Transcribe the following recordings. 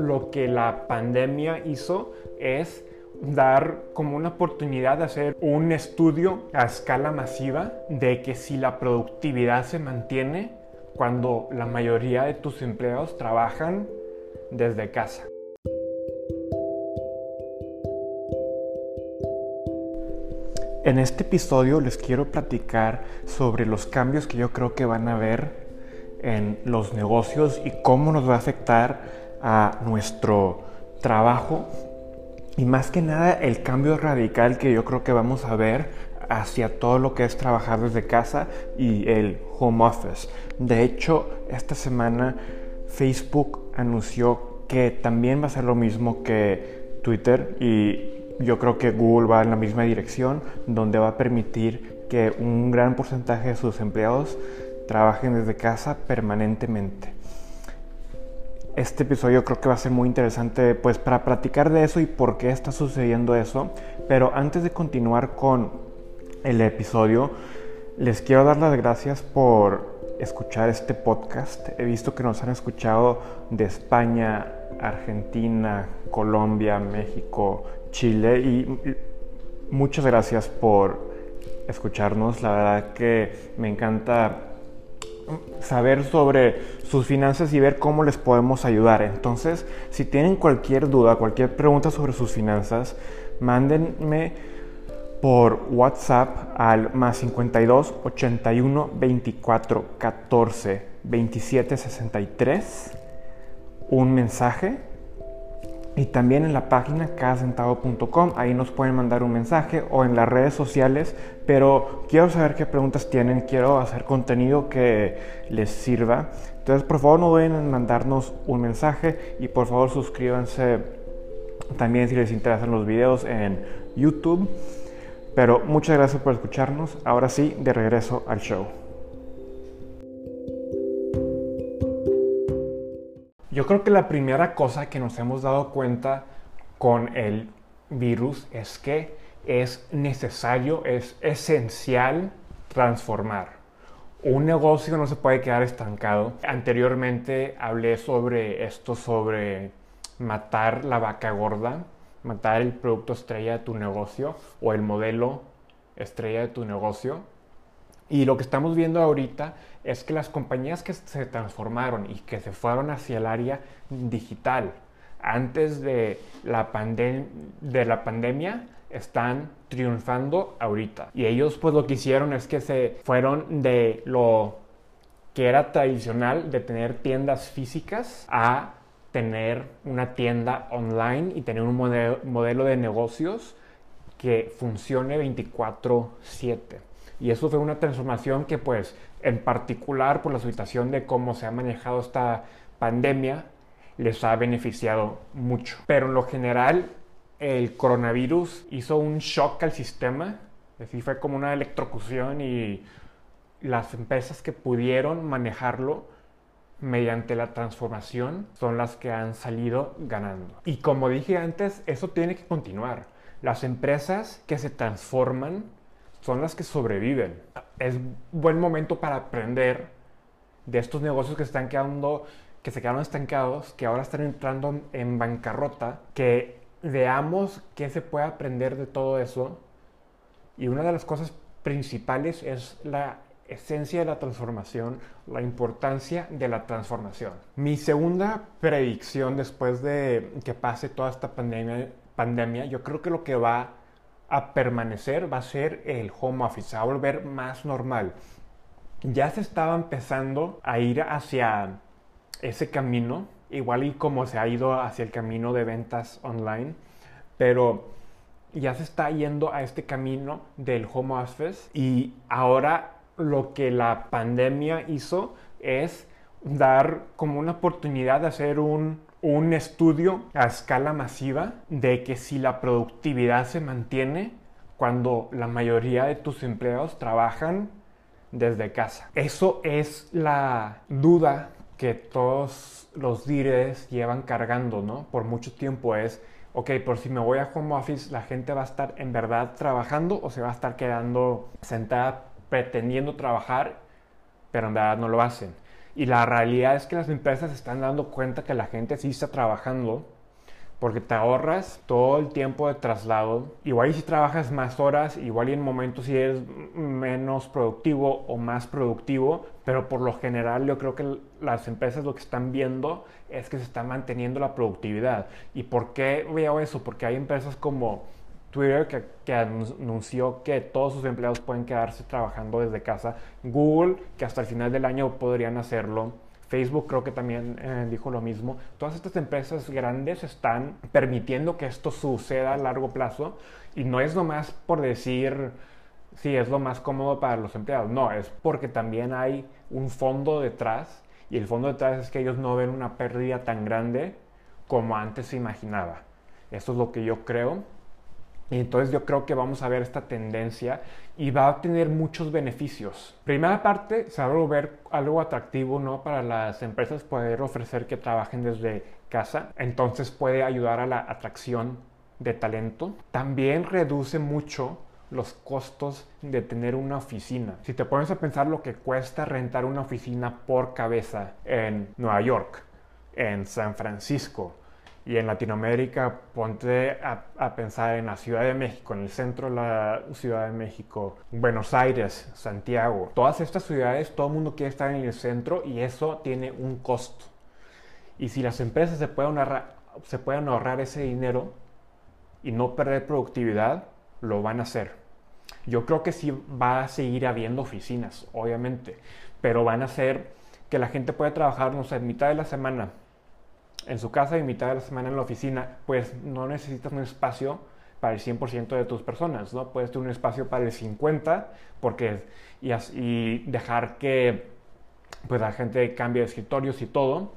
lo que la pandemia hizo es dar como una oportunidad de hacer un estudio a escala masiva de que si la productividad se mantiene cuando la mayoría de tus empleados trabajan desde casa. En este episodio les quiero platicar sobre los cambios que yo creo que van a haber en los negocios y cómo nos va a afectar a nuestro trabajo y más que nada el cambio radical que yo creo que vamos a ver hacia todo lo que es trabajar desde casa y el home office. De hecho, esta semana Facebook anunció que también va a ser lo mismo que Twitter y yo creo que Google va en la misma dirección, donde va a permitir que un gran porcentaje de sus empleados trabajen desde casa permanentemente. Este episodio creo que va a ser muy interesante pues para platicar de eso y por qué está sucediendo eso, pero antes de continuar con el episodio, les quiero dar las gracias por escuchar este podcast. He visto que nos han escuchado de España, Argentina, Colombia, México, Chile y muchas gracias por escucharnos. La verdad que me encanta saber sobre sus finanzas y ver cómo les podemos ayudar. Entonces, si tienen cualquier duda, cualquier pregunta sobre sus finanzas, mándenme por WhatsApp al más 52 81 24 14 27 63 un mensaje y también en la página cadacentavo.com, ahí nos pueden mandar un mensaje o en las redes sociales, pero quiero saber qué preguntas tienen, quiero hacer contenido que les sirva. Entonces, por favor, no duden en mandarnos un mensaje y por favor suscríbanse también si les interesan los videos en YouTube. Pero muchas gracias por escucharnos. Ahora sí, de regreso al show. Yo creo que la primera cosa que nos hemos dado cuenta con el virus es que es necesario, es esencial transformar. Un negocio no se puede quedar estancado. Anteriormente hablé sobre esto, sobre matar la vaca gorda, matar el producto estrella de tu negocio o el modelo estrella de tu negocio. Y lo que estamos viendo ahorita es que las compañías que se transformaron y que se fueron hacia el área digital antes de la, de la pandemia están triunfando ahorita. Y ellos pues lo que hicieron es que se fueron de lo que era tradicional de tener tiendas físicas a tener una tienda online y tener un modelo de negocios que funcione 24/7. Y eso fue una transformación que pues en particular por la situación de cómo se ha manejado esta pandemia les ha beneficiado mucho. Pero en lo general el coronavirus hizo un shock al sistema, así fue como una electrocución y las empresas que pudieron manejarlo mediante la transformación son las que han salido ganando. Y como dije antes, eso tiene que continuar. Las empresas que se transforman son las que sobreviven. Es buen momento para aprender de estos negocios que están quedando, que se quedaron estancados, que ahora están entrando en bancarrota, que veamos qué se puede aprender de todo eso. Y una de las cosas principales es la esencia de la transformación, la importancia de la transformación. Mi segunda predicción después de que pase toda esta pandemia, pandemia yo creo que lo que va a permanecer va a ser el home office, a volver más normal. Ya se estaba empezando a ir hacia ese camino, igual y como se ha ido hacia el camino de ventas online, pero ya se está yendo a este camino del home office y ahora lo que la pandemia hizo es dar como una oportunidad de hacer un un estudio a escala masiva de que si la productividad se mantiene cuando la mayoría de tus empleados trabajan desde casa. Eso es la duda que todos los líderes llevan cargando, ¿no? Por mucho tiempo es, ok, por si me voy a home office, la gente va a estar en verdad trabajando o se va a estar quedando sentada pretendiendo trabajar, pero en verdad no lo hacen. Y la realidad es que las empresas están dando cuenta que la gente sí está trabajando porque te ahorras todo el tiempo de traslado. Igual y si trabajas más horas, igual y en momentos si eres menos productivo o más productivo, pero por lo general yo creo que las empresas lo que están viendo es que se está manteniendo la productividad. ¿Y por qué veo eso? Porque hay empresas como Twitter que, anunció que todos sus empleados pueden quedarse trabajando desde casa, Google que hasta el final del año podrían hacerlo. Facebook creo que también eh, dijo lo mismo. Todas estas empresas grandes están permitiendo que esto suceda a largo plazo y no es nomás por decir si es lo más cómodo para los empleados. No, es porque también hay un fondo detrás y el fondo detrás es que ellos no ven una pérdida tan grande como antes se imaginaba. Eso es lo que yo creo. Entonces yo creo que vamos a ver esta tendencia y va a tener muchos beneficios. Primera parte, se va a volver algo atractivo ¿no? para las empresas poder ofrecer que trabajen desde casa. Entonces puede ayudar a la atracción de talento. También reduce mucho los costos de tener una oficina. Si te pones a pensar lo que cuesta rentar una oficina por cabeza en Nueva York, en San Francisco, y en Latinoamérica, ponte a, pensar en la Ciudad de México, en el centro de la Ciudad de México, Buenos Aires, Santiago. Todas estas ciudades, todo el mundo quiere estar en el centro y eso tiene un costo. Y si las empresas se pueden ahorrar, se pueden ahorrar ese dinero y no perder productividad, lo van a hacer. Yo creo que sí va a seguir habiendo oficinas, obviamente, pero van a hacer que la gente pueda trabajar, no sé, mitad de la semana en su casa y mitad de la semana en la oficina, pues no necesitas un espacio para el 100% de tus personas, ¿no? Puedes tener un espacio para el 50% porque, y, y dejar que pues, la gente cambie de escritorios y todo,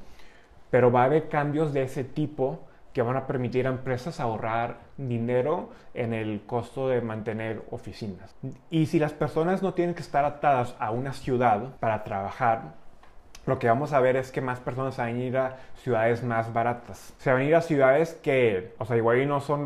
pero va a haber cambios de ese tipo que van a permitir a empresas ahorrar dinero en el costo de mantener oficinas. Y si las personas no tienen que estar atadas a una ciudad para trabajar, lo que vamos a ver es que más personas van a ir a ciudades más baratas. Se van a ir a ciudades que, o sea, igual no son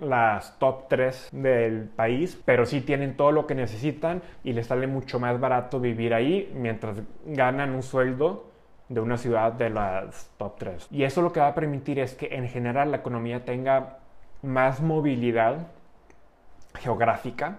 las top 3 del país, pero sí tienen todo lo que necesitan y les sale mucho más barato vivir ahí mientras ganan un sueldo de una ciudad de las top 3. Y eso lo que va a permitir es que en general la economía tenga más movilidad geográfica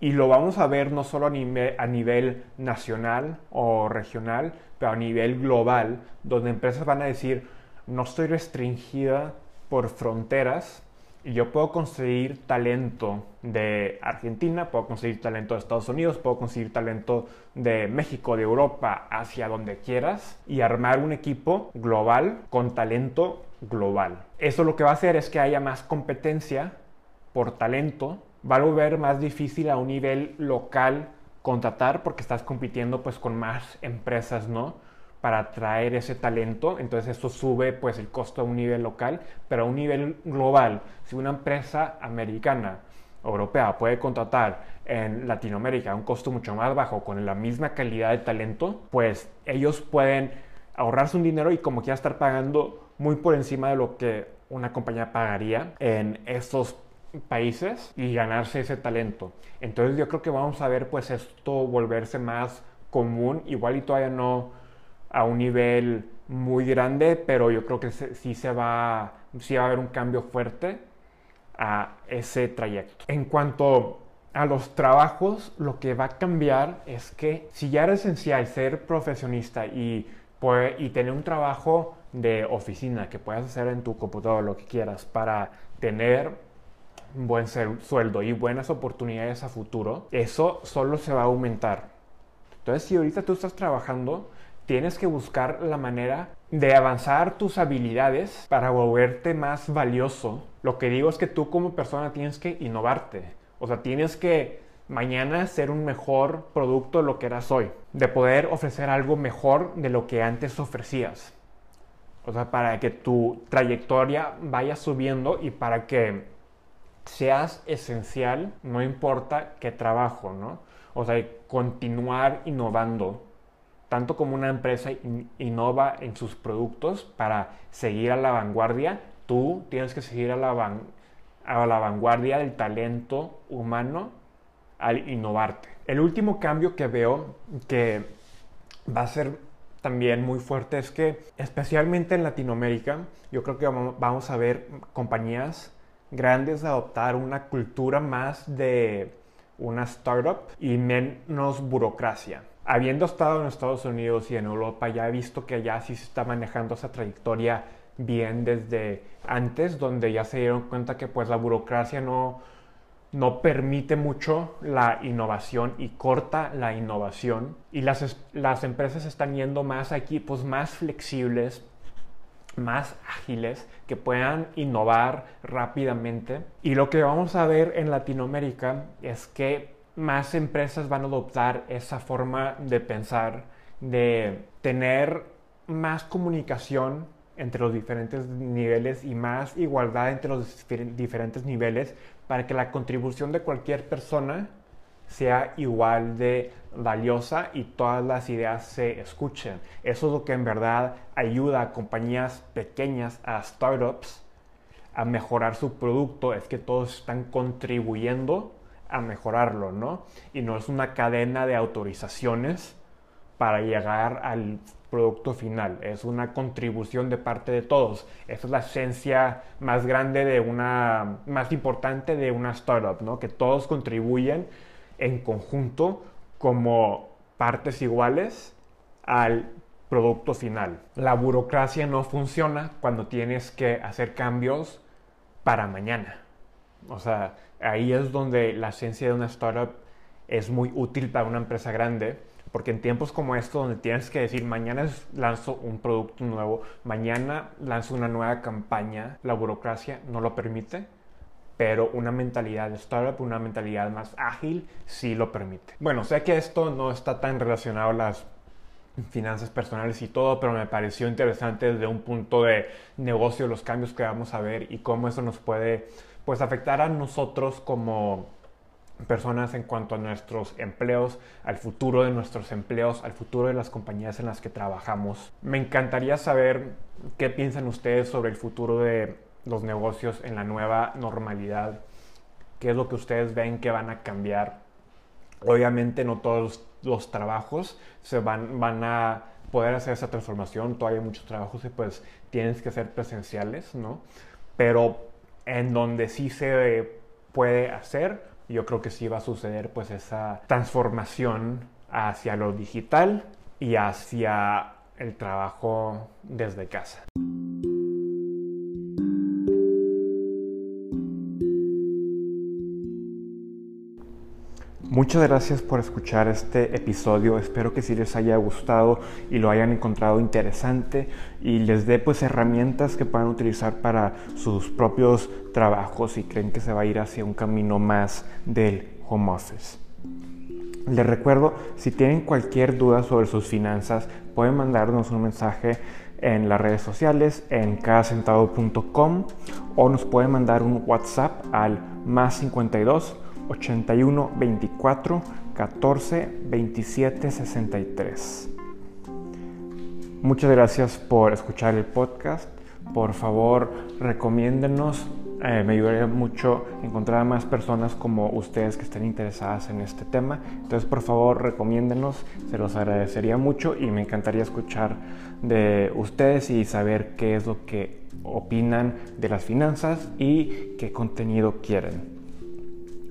y lo vamos a ver no solo a, nivel nacional o regional, pero a nivel global, donde empresas van a decir, no estoy restringida por fronteras y yo puedo conseguir talento de Argentina, puedo conseguir talento de Estados Unidos, puedo conseguir talento de México, de Europa, hacia donde quieras y armar un equipo global con talento global. Eso lo que va a hacer es que haya más competencia por talento va a volver más difícil a un nivel local contratar porque estás compitiendo pues con más empresas, ¿no? Para atraer ese talento, entonces eso sube pues el costo a un nivel local, pero a un nivel global, si una empresa americana europea puede contratar en Latinoamérica a un costo mucho más bajo con la misma calidad de talento, pues ellos pueden ahorrarse un dinero y como quiera estar pagando muy por encima de lo que una compañía pagaría en estos países y ganarse ese talento. Entonces yo creo que vamos a ver pues esto volverse más común, igual y todavía no a un nivel muy grande, pero yo creo que sí se va, sí va a haber un cambio fuerte a ese trayecto. En cuanto a los trabajos, lo que va a cambiar es que si ya era esencial ser profesionista y, y tener un trabajo de oficina que puedas hacer en tu computador, lo que quieras, para tener un buen sueldo y buenas oportunidades a futuro, eso solo se va a aumentar. Entonces, si ahorita tú estás trabajando, tienes que buscar la manera de avanzar tus habilidades para volverte más valioso. Lo que digo es que tú como persona tienes que innovarte. O sea, tienes que mañana ser un mejor producto de lo que eras hoy. De poder ofrecer algo mejor de lo que antes ofrecías. O sea, para que tu trayectoria vaya subiendo y para que seas esencial, no importa qué trabajo, ¿no? O sea, continuar innovando, tanto como una empresa innova en sus productos para seguir a la vanguardia, tú tienes que seguir a la, a la vanguardia del talento humano al innovarte. El último cambio que veo que va a ser también muy fuerte es que, especialmente en Latinoamérica, yo creo que vamos a ver compañías grandes adoptar una cultura más de una startup y menos burocracia. Habiendo estado en Estados Unidos y en Europa, ya he visto que allá sí se está manejando esa trayectoria bien desde antes, donde ya se dieron cuenta que pues la burocracia no, no permite mucho la innovación y corta la innovación. Y las, las empresas están yendo más a equipos más flexibles, más ágiles, que puedan innovar rápidamente. Y lo que vamos a ver en Latinoamérica es que más empresas van a adoptar esa forma de pensar, de tener más comunicación entre los diferentes niveles y más igualdad entre los diferentes niveles para que la contribución de cualquier persona sea igual de valiosa y todas las ideas se escuchen. Eso es lo que en verdad ayuda a compañías pequeñas, a startups, a mejorar su producto, es que todos están contribuyendo a mejorarlo, ¿no? Y no es una cadena de autorizaciones para llegar al producto final, es una contribución de parte de todos. Esa es la esencia más grande de una, más importante de una startup, ¿no? Que todos contribuyen en conjunto como partes iguales al producto final. La burocracia no funciona cuando tienes que hacer cambios para mañana. O sea, ahí es donde la esencia de una startup es muy útil para una empresa grande porque en tiempos como estos, donde tienes que decir, mañana lanzo un producto nuevo, mañana lanzo una nueva campaña, la burocracia no lo permite, pero una mentalidad de startup, una mentalidad más ágil, sí lo permite. Bueno, sé que esto no está tan relacionado a las finanzas personales y todo, pero me pareció interesante desde un punto de negocio los cambios que vamos a ver y cómo eso nos puede pues afectar a nosotros como personas en cuanto a nuestros empleos, al futuro de nuestros empleos, al futuro de las compañías en las que trabajamos. Me encantaría saber qué piensan ustedes sobre el futuro de los negocios en la nueva normalidad, qué es lo que ustedes ven que van a cambiar. Obviamente no todos los trabajos se van, van a poder hacer esa transformación, todavía hay muchos trabajos y pues tienes que ser presenciales, ¿no? Pero en donde sí se puede hacer, yo creo que sí va a suceder pues esa transformación hacia lo digital y hacia el trabajo desde casa. Muchas gracias por escuchar este episodio. Espero que sí les haya gustado y lo hayan encontrado interesante y les dé pues herramientas que puedan utilizar para sus propios trabajos si creen que se va a ir hacia un camino más del home office. Les recuerdo, si tienen cualquier duda sobre sus finanzas, pueden mandarnos un mensaje en las redes sociales, en cadacentavo.com o nos pueden mandar un WhatsApp al más 52 81 24 14 27 63. Muchas gracias por escuchar el podcast. Por favor, recomiéndenos. Eh, me ayudaría mucho encontrar a más personas como ustedes que estén interesadas en este tema. Entonces, por favor, recomiéndenos. Se los agradecería mucho y me encantaría escuchar de ustedes y saber qué es lo que opinan de las finanzas y qué contenido quieren.